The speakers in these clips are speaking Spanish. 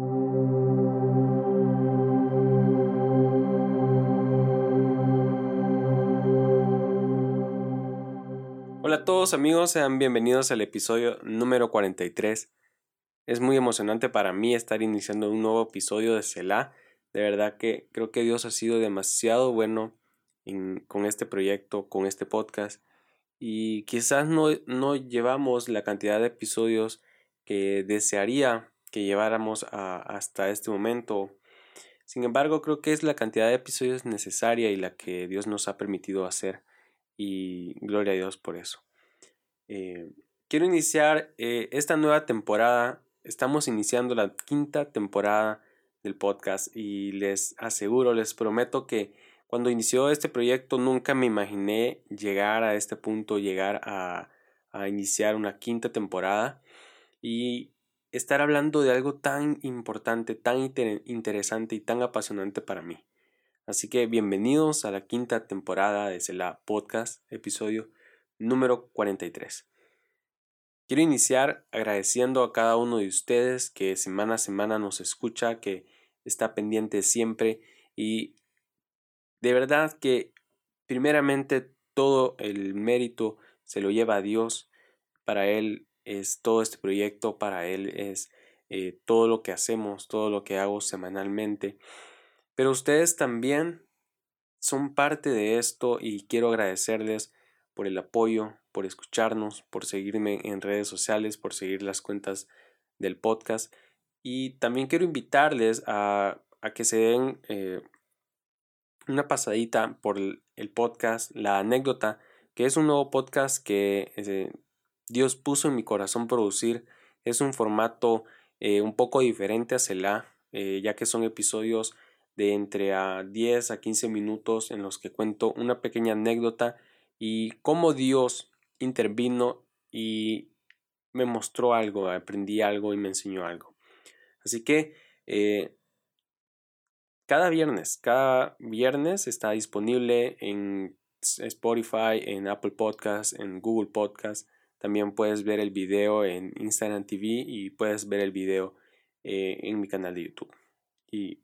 Hola a todos amigos, sean bienvenidos al episodio número 43. Es muy emocionante para mí estar iniciando un nuevo episodio de Selah. De verdad que creo que Dios ha sido demasiado bueno con este proyecto, con este podcast. Y quizás no, no llevamos la cantidad de episodios que desearía que lleváramos hasta este momento. Sin embargo, creo que es la cantidad de episodios necesaria y la que Dios nos ha permitido hacer y gloria a Dios por eso. Eh, quiero iniciar eh, esta nueva temporada. Estamos iniciando la quinta temporada del podcast y les aseguro, les prometo que cuando inició este proyecto nunca me imaginé llegar a este punto, llegar a, a iniciar una quinta temporada y estar hablando de algo tan importante, tan interesante y tan apasionante para mí. Así que bienvenidos a la quinta temporada de Cela Podcast, episodio número 43. Quiero iniciar agradeciendo a cada uno de ustedes que semana a semana nos escucha, que está pendiente siempre y de verdad que primeramente todo el mérito se lo lleva a Dios. Para Él es todo este proyecto, para Él es eh, todo lo que hacemos, todo lo que hago semanalmente. Pero ustedes también son parte de esto y quiero agradecerles por el apoyo, por escucharnos, por seguirme en redes sociales, por seguir las cuentas del podcast. Y también quiero invitarles a, que se den eh, una pasadita por el, podcast, la anécdota, que es un nuevo podcast que eh, Dios puso en mi corazón producir. Es un formato eh, un poco diferente a Selah, ya que son episodios de entre a 10 a 15 minutos en los que cuento una pequeña anécdota y cómo Dios intervino y me mostró algo, aprendí algo y me enseñó algo. Así que eh, cada viernes, cada viernes está disponible en Spotify, en Apple Podcasts, en Google Podcasts. También puedes ver el video en Instagram TV y puedes ver el video eh, en mi canal de YouTube. Y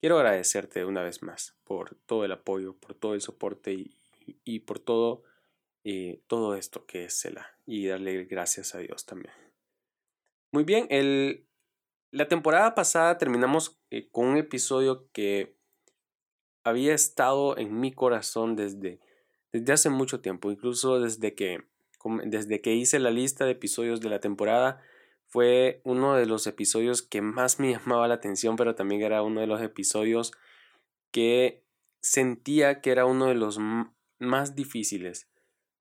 quiero agradecerte una vez más por todo el apoyo, por todo el soporte y, y por todo, eh, todo esto que es Sela y darle gracias a Dios también. Muy bien, el, la temporada pasada terminamos eh, con un episodio que había estado en mi corazón desde, desde hace mucho tiempo, incluso desde que, desde que hice la lista de episodios de la temporada. Fue uno de los episodios que más me llamaba la atención, pero también era uno de los episodios que sentía que era uno de los más difíciles,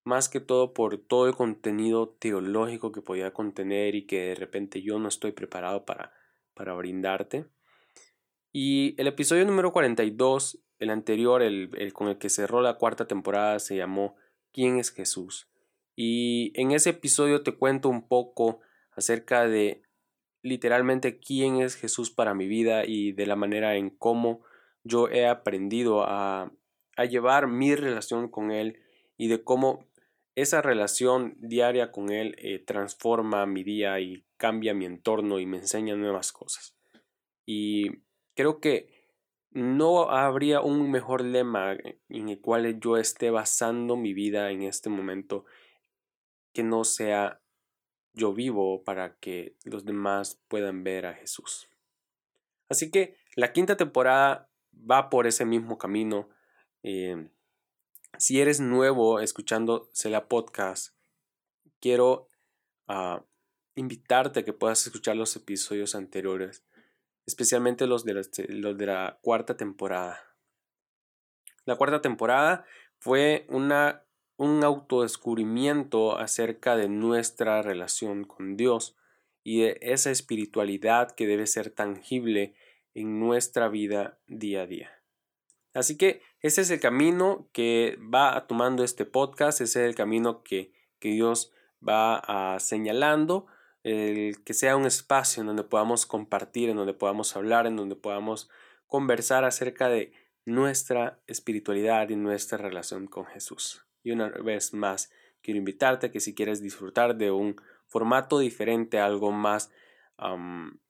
más que todo por todo el contenido teológico que podía contener y que de repente yo no estoy preparado para, para brindarte. Y el episodio número 42, el anterior, el, el con el que cerró la cuarta temporada, se llamó ¿Quién es Jesús? Y en ese episodio te cuento un poco acerca de literalmente quién es Jesús para mi vida y de la manera en cómo yo he aprendido a a llevar mi relación con Él y de cómo esa relación diaria con Él eh, transforma mi día y cambia mi entorno y me enseña nuevas cosas. Y creo que no habría un mejor lema en el cual yo esté basando mi vida en este momento que no sea yo vivo para que los demás puedan ver a Jesús. Así que la quinta temporada va por ese mismo camino Em, si eres nuevo escuchando Cela Podcast, quiero ah, invitarte a que puedas escuchar los episodios anteriores, especialmente los de la cuarta temporada. La cuarta temporada fue una, un autodescubrimiento acerca de nuestra relación con Dios y de esa espiritualidad que debe ser tangible en nuestra vida día a día. Así que ese es el camino que va tomando este podcast, ese es el camino que, Dios va a señalando, el que sea un espacio en donde podamos compartir, en donde podamos hablar, en donde podamos conversar acerca de nuestra espiritualidad y nuestra relación con Jesús. Y una vez más, quiero invitarte a que si quieres disfrutar de un formato diferente, algo más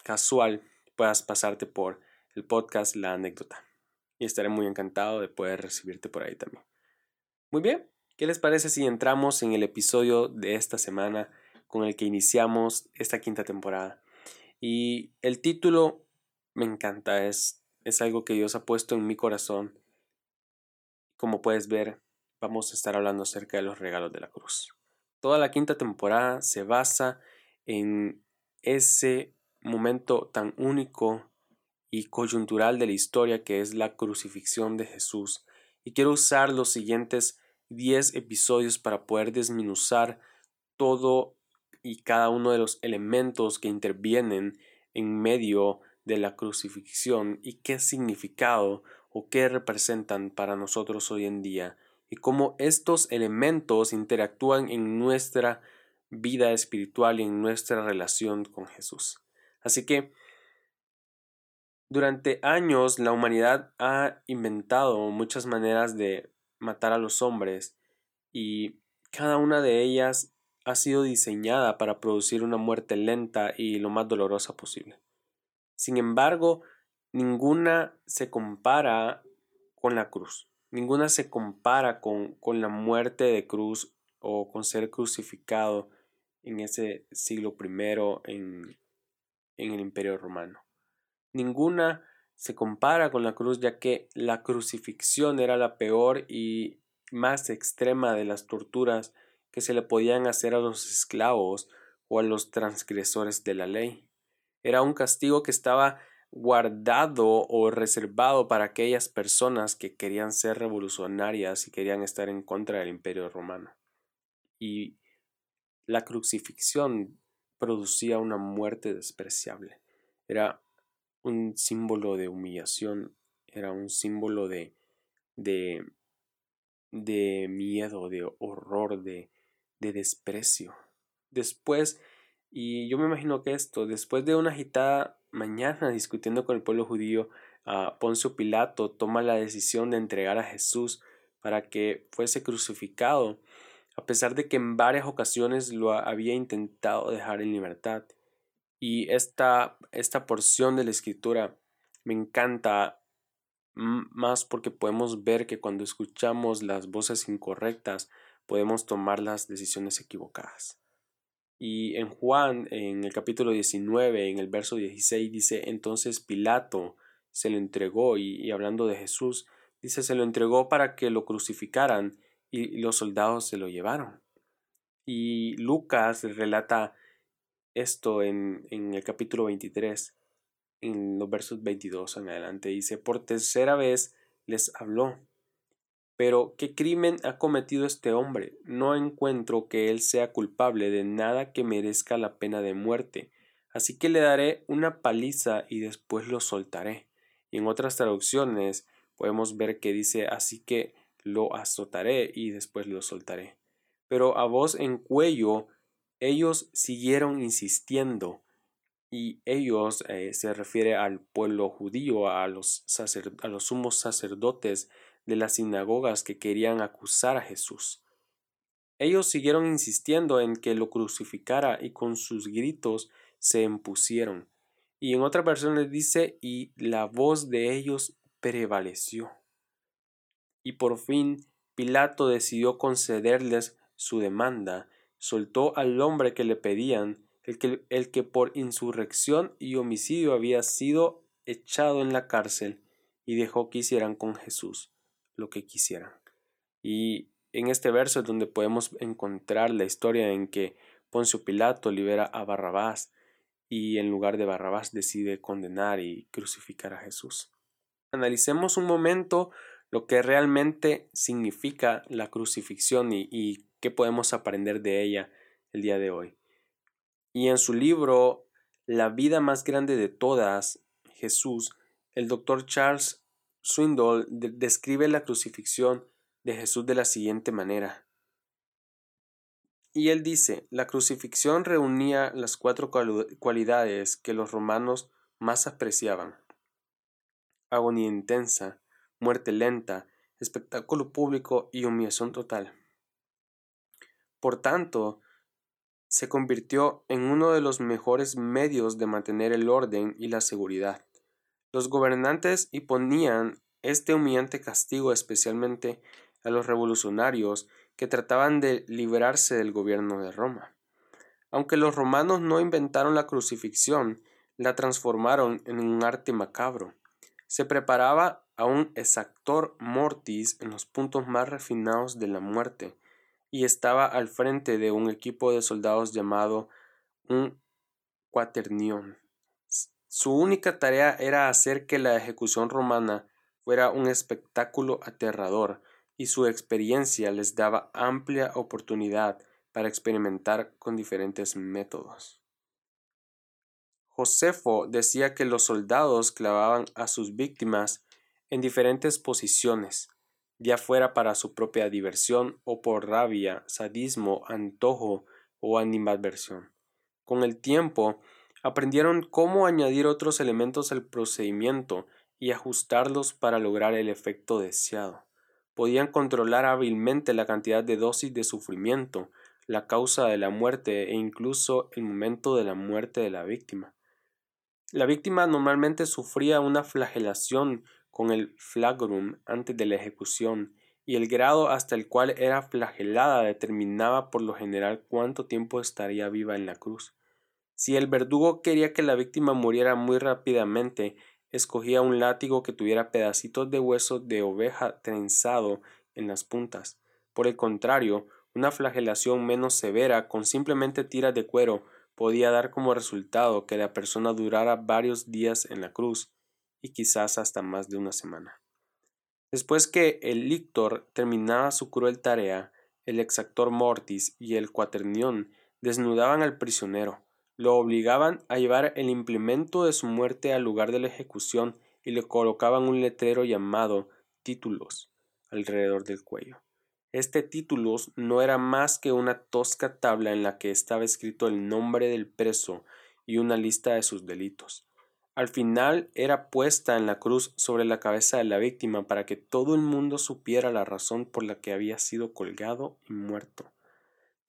casual, puedas pasarte por el podcast La anécdota. Y estaré muy encantado de poder recibirte por ahí también. Muy bien, ¿qué les parece si entramos en el episodio de esta semana con el que iniciamos esta quinta temporada? Y el título me encanta, es, es algo que Dios ha puesto en mi corazón. Como puedes ver, vamos a estar hablando acerca de los regalos de la cruz. Toda la quinta temporada se basa en ese momento tan único y coyuntural de la historia que es la crucifixión de Jesús. Y quiero usar los siguientes 10 episodios para poder desminuzar todo y cada uno de los elementos que intervienen en medio de la crucifixión y qué significado o qué representan para nosotros hoy en día y cómo estos elementos interactúan en nuestra vida espiritual y en nuestra relación con Jesús. Así que durante años la humanidad ha inventado muchas maneras de matar a los hombres y cada una de ellas ha sido diseñada para producir una muerte lenta y lo más dolorosa posible. Sin embargo, ninguna se compara con la cruz. Ninguna se compara con, con la muerte de cruz o con ser crucificado en ese siglo I en, en el Imperio Romano. Ninguna se compara con la cruz ya que la crucifixión era la peor y más extrema de las torturas que se le podían hacer a los esclavos o a los transgresores de la ley. Era un castigo que estaba guardado o reservado para aquellas personas que querían ser revolucionarias y querían estar en contra del imperio romano. Y la crucifixión producía una muerte despreciable. Era un símbolo de humillación, era un símbolo de, de, de miedo, de horror, de, de desprecio. Después y yo me imagino que esto, después de una agitada mañana discutiendo con el pueblo judío, Poncio Pilato toma la decisión de entregar a Jesús para que fuese crucificado, a pesar de que en varias ocasiones lo había intentado dejar en libertad. Y esta, esta porción de la escritura me encanta más porque podemos ver que cuando escuchamos las voces incorrectas podemos tomar las decisiones equivocadas. Y en Juan, en el capítulo 19, en el verso 16, dice, entonces Pilato se lo entregó y, hablando de Jesús, dice, se lo entregó para que lo crucificaran y, los soldados se lo llevaron. Y Lucas relata esto en, en el capítulo 23, en los versos 22 en adelante, dice, por tercera vez les habló pero, ¿qué crimen ha cometido este hombre? No encuentro que él sea culpable de nada que merezca la pena de muerte. Así que le daré una paliza y después lo soltaré. Y en otras traducciones podemos ver que dice así que lo azotaré y después lo soltaré. Pero a voz en cuello ellos siguieron insistiendo y ellos eh, se refiere al pueblo judío, a los, a los sumos sacerdotes de las sinagogas que querían acusar a Jesús. Ellos siguieron insistiendo en que lo crucificara y con sus gritos se impusieron. Y en otra versión les dice, y la voz de ellos prevaleció. Y por fin Pilato decidió concederles su demanda, soltó al hombre que le pedían, el que, el que por insurrección y homicidio había sido echado en la cárcel, y dejó que hicieran con Jesús lo que quisieran. Y en este verso es donde podemos encontrar la historia en que Poncio Pilato libera a Barrabás y en lugar de Barrabás decide condenar y crucificar a Jesús. Analicemos un momento lo que realmente significa la crucifixión y, y qué podemos aprender de ella el día de hoy. Y en su libro La vida más grande de todas, Jesús, el doctor Charles Swindoll describe la crucifixión de Jesús de la siguiente manera. Y él dice, la crucifixión reunía las cuatro cualidades que los romanos más apreciaban. Agonía intensa, muerte lenta, espectáculo público y humillación total. Por tanto, se convirtió en uno de los mejores medios de mantener el orden y la seguridad. Los gobernantes imponían este humillante castigo especialmente a los revolucionarios que trataban de librarse del gobierno de Roma. Aunque los romanos no inventaron la crucifixión, la transformaron en un arte macabro. Se preparaba a un exactor mortis en los puntos más refinados de la muerte, y estaba al frente de un equipo de soldados llamado un cuaternión. Su única tarea era hacer que la ejecución romana fuera un espectáculo aterrador, y su experiencia les daba amplia oportunidad para experimentar con diferentes métodos. Josefo decía que los soldados clavaban a sus víctimas en diferentes posiciones, ya fuera para su propia diversión o por rabia, sadismo, antojo o animadversión. Con el tiempo, aprendieron cómo añadir otros elementos al procedimiento y ajustarlos para lograr el efecto deseado. Podían controlar hábilmente la cantidad de dosis de sufrimiento, la causa de la muerte e incluso el momento de la muerte de la víctima. La víctima normalmente sufría una flagelación con el flagrum antes de la ejecución, y el grado hasta el cual era flagelada determinaba por lo general cuánto tiempo estaría viva en la cruz. Si el verdugo quería que la víctima muriera muy rápidamente, escogía un látigo que tuviera pedacitos de hueso de oveja trenzado en las puntas. Por el contrario, una flagelación menos severa con simplemente tiras de cuero podía dar como resultado que la persona durara varios días en la cruz y quizás hasta más de una semana. Después que el lictor terminaba su cruel tarea, el exactor mortis y el cuaternión desnudaban al prisionero, lo obligaban a llevar el implemento de su muerte al lugar de la ejecución y le colocaban un letrero llamado títulos alrededor del cuello. Este títulos no era más que una tosca tabla en la que estaba escrito el nombre del preso y una lista de sus delitos. Al final era puesta en la cruz sobre la cabeza de la víctima para que todo el mundo supiera la razón por la que había sido colgado y muerto.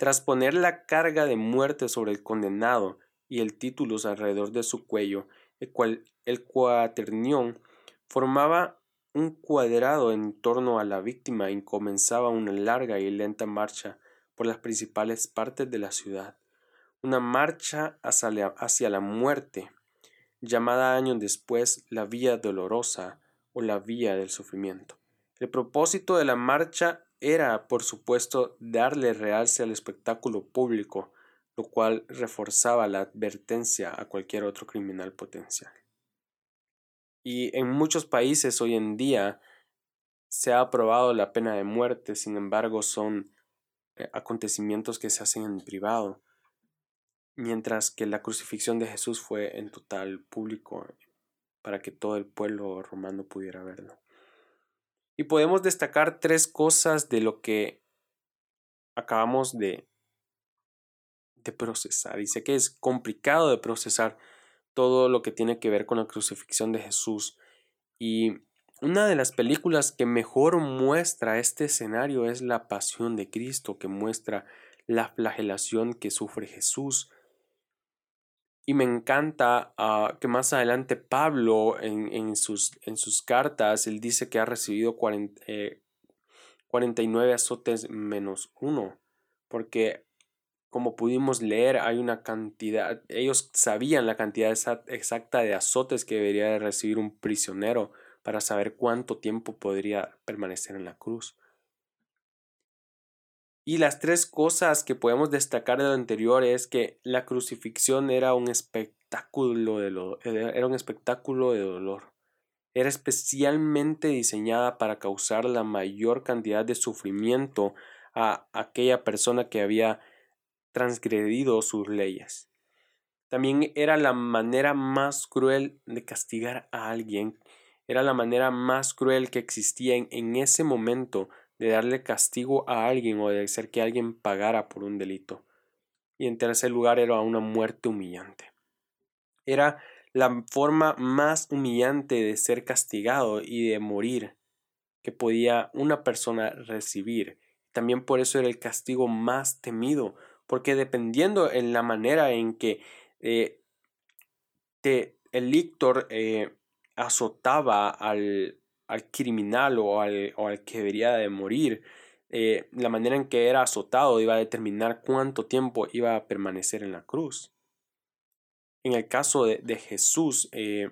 Tras poner la carga de muerte sobre el condenado y el títulos alrededor de su cuello, el, cuaternión formaba un cuadrado en torno a la víctima y comenzaba una larga y lenta marcha por las principales partes de la ciudad, una marcha hacia la, muerte, llamada años después la vía dolorosa o la vía del sufrimiento. El propósito de la marcha era, por supuesto, darle realce al espectáculo público, lo cual reforzaba la advertencia a cualquier otro criminal potencial. Y en muchos países hoy en día se ha aprobado la pena de muerte, sin embargo son eh, acontecimientos que se hacen en privado, mientras que la crucifixión de Jesús fue en total público para que todo el pueblo romano pudiera verlo. Y podemos destacar tres cosas de lo que acabamos de, de procesar. Sé que es complicado de procesar todo lo que tiene que ver con la crucifixión de Jesús. Y una de las películas que mejor muestra este escenario es La Pasión de Cristo, que muestra la flagelación que sufre Jesús. Y me encanta ah, que más adelante Pablo en, sus, cartas, él dice que ha recibido 49 eh, azotes menos uno, porque como pudimos leer, hay una cantidad, ellos sabían la cantidad exacta de azotes que debería de recibir un prisionero para saber cuánto tiempo podría permanecer en la cruz. Y las tres cosas que podemos destacar de lo anterior es que la crucifixión era un espectáculo de, era un espectáculo de dolor. Era especialmente diseñada para causar la mayor cantidad de sufrimiento a aquella persona que había transgredido sus leyes. También era la manera más cruel de castigar a alguien, era la manera más cruel que existía en, ese momento de darle castigo a alguien o de hacer que alguien pagara por un delito. Y en tercer lugar era una muerte humillante. Era la forma más humillante de ser castigado y de morir que podía una persona recibir. También por eso era el castigo más temido porque dependiendo en la manera en que eh, el lictor eh, azotaba al, al criminal o al, o al, que debería de morir, eh, la manera en que era azotado iba a determinar cuánto tiempo iba a permanecer en la cruz. En el caso de, de Jesús, eh,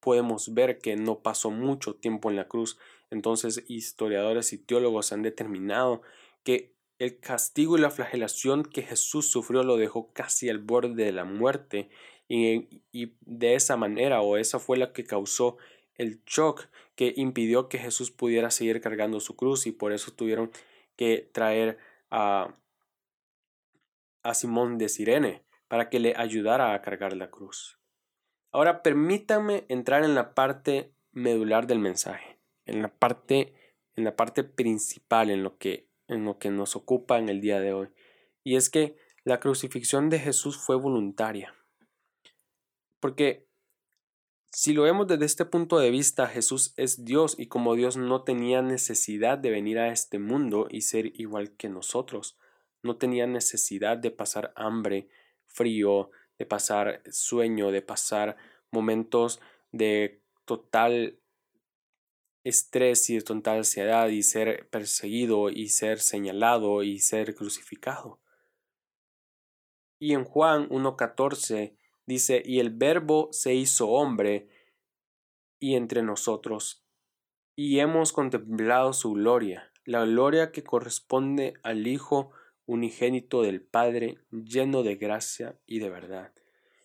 podemos ver que no pasó mucho tiempo en la cruz. Entonces, historiadores y teólogos han determinado que el castigo y la flagelación que Jesús sufrió lo dejó casi al borde de la muerte y, y de esa manera o esa fue la que causó el shock que impidió que Jesús pudiera seguir cargando su cruz y por eso tuvieron que traer a, a Simón de Sirene para que le ayudara a cargar la cruz. Ahora permítanme entrar en la parte medular del mensaje, en la parte, en la parte principal, en lo que, en lo que nos ocupa en el día de hoy. Y es que la crucifixión de Jesús fue voluntaria. Porque si lo vemos desde este punto de vista, Jesús es Dios y como Dios no tenía necesidad de venir a este mundo y ser igual que nosotros. No tenía necesidad de pasar hambre, frío, de pasar sueño, de pasar momentos de total estrés y de total ansiedad y ser perseguido y ser señalado y ser crucificado. Y en Juan 1.14 dice, y el verbo se hizo hombre y entre nosotros, y hemos contemplado su gloria, la gloria que corresponde al Hijo unigénito del Padre, lleno de gracia y de verdad.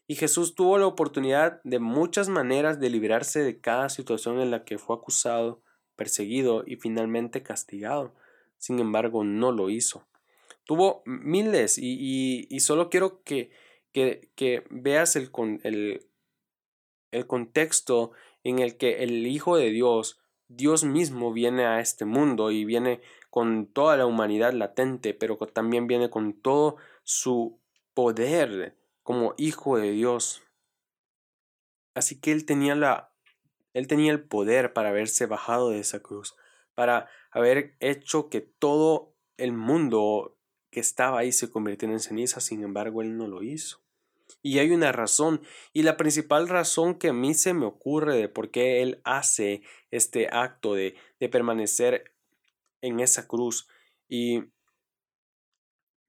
Y Jesús tuvo la oportunidad de muchas maneras de librarse de cada situación en la que fue acusado, perseguido y finalmente castigado. Sin embargo, no lo hizo. Tuvo miles y, y, solo quiero que, que, que veas el, el, el contexto en el que el Hijo de Dios, Dios mismo, viene a este mundo y viene con toda la humanidad latente, pero también viene con todo su poder como hijo de Dios. Así que él tenía la él tenía el poder para haberse bajado de esa cruz, para haber hecho que todo el mundo que estaba ahí se convirtiera en ceniza, sin embargo él no lo hizo. Y hay una razón, y la principal razón que a mí se me ocurre de por qué él hace este acto de, de permanecer en esa cruz. Y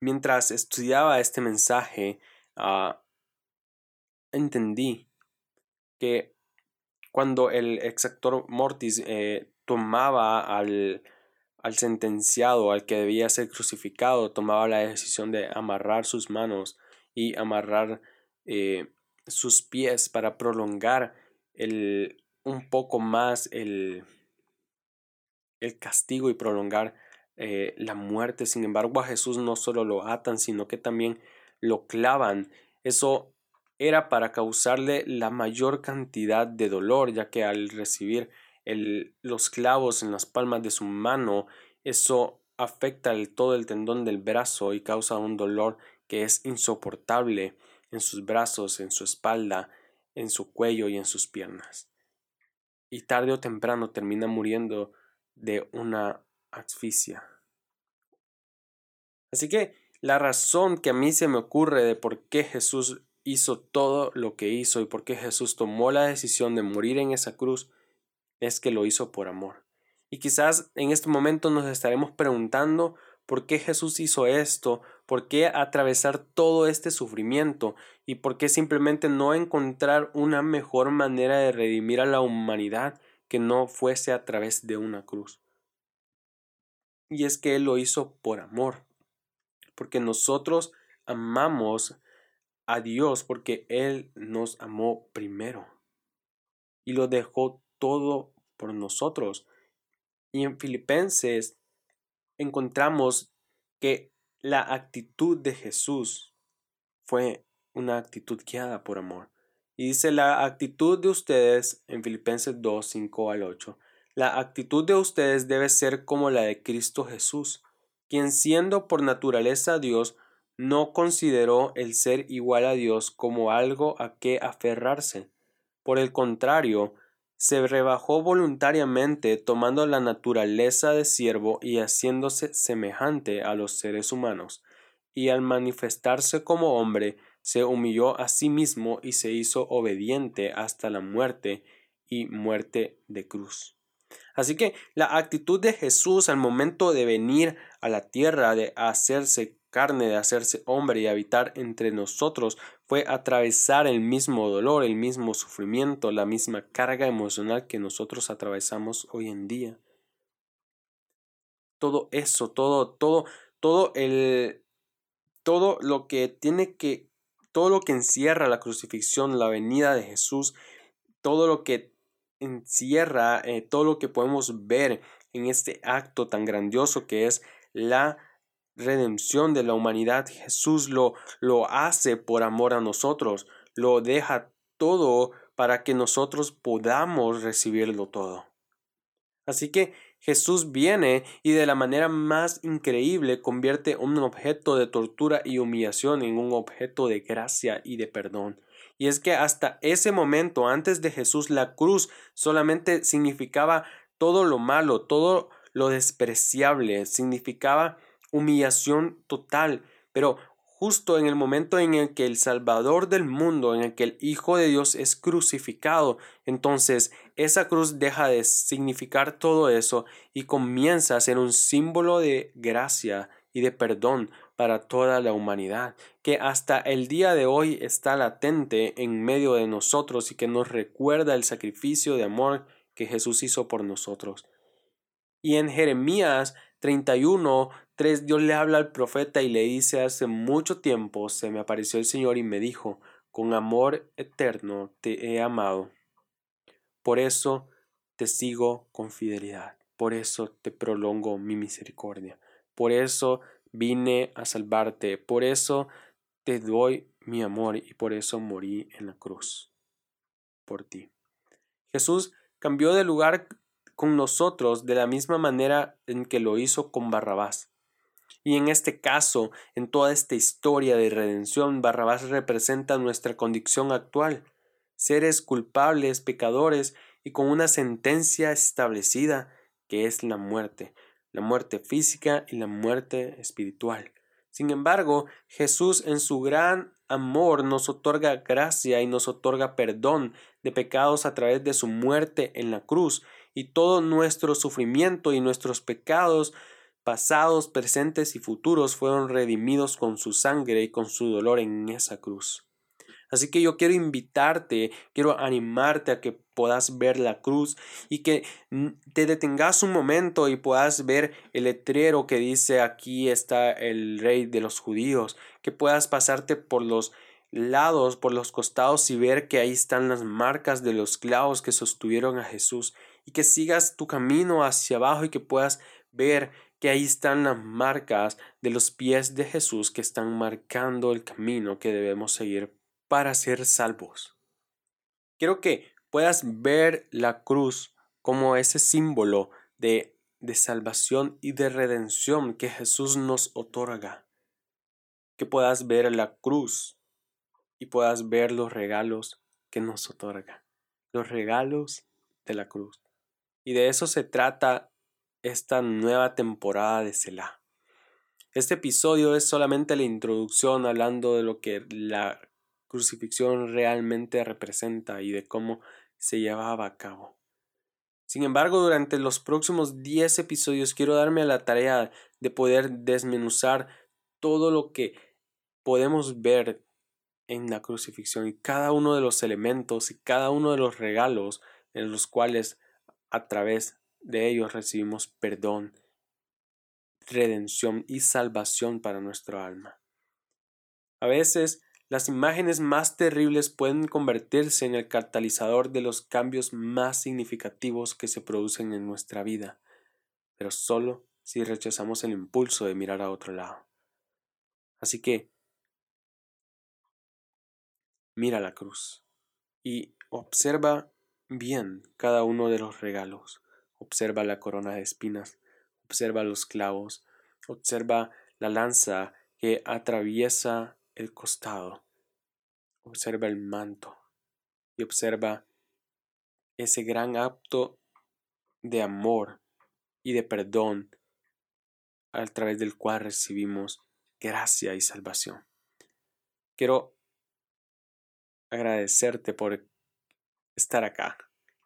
mientras estudiaba este mensaje, ah, entendí que cuando el exactor Mortis eh, tomaba al, al sentenciado, al que debía ser crucificado, tomaba la decisión de amarrar sus manos y amarrar eh, sus pies para prolongar el, un poco más el, el castigo y prolongar eh, la muerte. Sin embargo, a Jesús no solo lo atan, sino que también lo clavan. Eso era para causarle la mayor cantidad de dolor, ya que al recibir el, los clavos en las palmas de su mano, eso afecta el, todo el tendón del brazo y causa un dolor que es insoportable en sus brazos, en su espalda, en su cuello y en sus piernas. Y tarde o temprano termina muriendo de una asfixia. Así que la razón que a mí se me ocurre de por qué Jesús hizo todo lo que hizo y por qué Jesús tomó la decisión de morir en esa cruz es que lo hizo por amor. Y quizás en este momento nos estaremos preguntando por qué Jesús hizo esto, por qué atravesar todo este sufrimiento y por qué simplemente no encontrar una mejor manera de redimir a la humanidad que no fuese a través de una cruz. Y es que Él lo hizo por amor, porque nosotros amamos a Dios porque Él nos amó primero y lo dejó todo por nosotros. Y en Filipenses encontramos que la actitud de Jesús fue una actitud guiada por amor. Y dice la actitud de ustedes en Filipenses 2, 5 al 8. La actitud de ustedes debe ser como la de Cristo Jesús, quien siendo por naturaleza Dios, no consideró el ser igual a Dios como algo a que aferrarse. Por el contrario, se rebajó voluntariamente tomando la naturaleza de siervo y haciéndose semejante a los seres humanos y al manifestarse como hombre, se humilló a sí mismo y se hizo obediente hasta la muerte y muerte de cruz. Así que la actitud de Jesús al momento de venir a la tierra, de hacerse carne, de hacerse hombre y habitar entre nosotros, fue atravesar el mismo dolor, el mismo sufrimiento, la misma carga emocional que nosotros atravesamos hoy en día. Todo eso, todo, todo, todo el, todo lo que tiene que, todo lo que encierra la crucifixión, la venida de Jesús, todo lo que encierra, eh, todo lo que podemos ver en este acto tan grandioso que es la redención de la humanidad. Jesús lo, lo hace por amor a nosotros, lo deja todo para que nosotros podamos recibirlo todo. Así que Jesús viene y de la manera más increíble convierte un objeto de tortura y humillación en un objeto de gracia y de perdón. Y es que hasta ese momento, antes de Jesús, la cruz solamente significaba todo lo malo, todo lo despreciable, significaba humillación total. Pero justo en el momento en el que el Salvador del mundo, en el que el Hijo de Dios es crucificado, entonces esa cruz deja de significar todo eso y comienza a ser un símbolo de gracia y de perdón para toda la humanidad, que hasta el día de hoy está latente en medio de nosotros y que nos recuerda el sacrificio de amor que Jesús hizo por nosotros. Y en Jeremías 31 Dios le habla al profeta y le dice hace mucho tiempo se me apareció el Señor y me dijo, con amor eterno te he amado. Por eso te sigo con fidelidad, por eso te prolongo mi misericordia, por eso vine a salvarte, por eso te doy mi amor y por eso morí en la cruz, por ti. Jesús cambió de lugar con nosotros de la misma manera en que lo hizo con Barrabás. Y en este caso, en toda esta historia de redención, Barrabás representa nuestra condición actual, seres culpables, pecadores y con una sentencia establecida que es la muerte, la muerte física y la muerte espiritual. Sin embargo, Jesús en su gran amor nos otorga gracia y nos otorga perdón de pecados a través de su muerte en la cruz, y todo nuestro sufrimiento y nuestros pecados pasados, presentes y futuros fueron redimidos con su sangre y con su dolor en esa cruz. Así que yo quiero invitarte, quiero animarte a que puedas ver la cruz y que te detengas un momento y puedas ver el letrero que dice aquí está el rey de los judíos, que puedas pasarte por los lados, por los costados y ver que ahí están las marcas de los clavos que sostuvieron a Jesús y que sigas tu camino hacia abajo y que puedas ver que ahí están las marcas de los pies de Jesús que están marcando el camino que debemos seguir para ser salvos. Quiero que puedas ver la cruz como ese símbolo de, de salvación y de redención que Jesús nos otorga. Que puedas ver la cruz y puedas ver los regalos que nos otorga. Los regalos de la cruz. Y de eso se trata esta nueva temporada de Selah. Este episodio es solamente la introducción hablando de lo que la crucifixión realmente representa y de cómo se llevaba a cabo. Sin embargo, durante los próximos 10 episodios quiero darme la tarea de poder desmenuzar todo lo que podemos ver en la crucifixión y cada uno de los elementos y cada uno de los regalos en los cuales a través de ellos recibimos perdón, redención y salvación para nuestro alma. A veces las imágenes más terribles pueden convertirse en el catalizador de los cambios más significativos que se producen en nuestra vida, pero solo si rechazamos el impulso de mirar a otro lado. Así que, mira la cruz y observa bien cada uno de los regalos. Observa la corona de espinas, observa los clavos, observa la lanza que atraviesa el costado, observa el manto y observa ese gran acto de amor y de perdón a través del cual recibimos gracia y salvación. Quiero agradecerte por estar acá.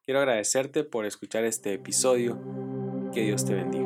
Quiero agradecerte por escuchar este episodio. Que Dios te bendiga.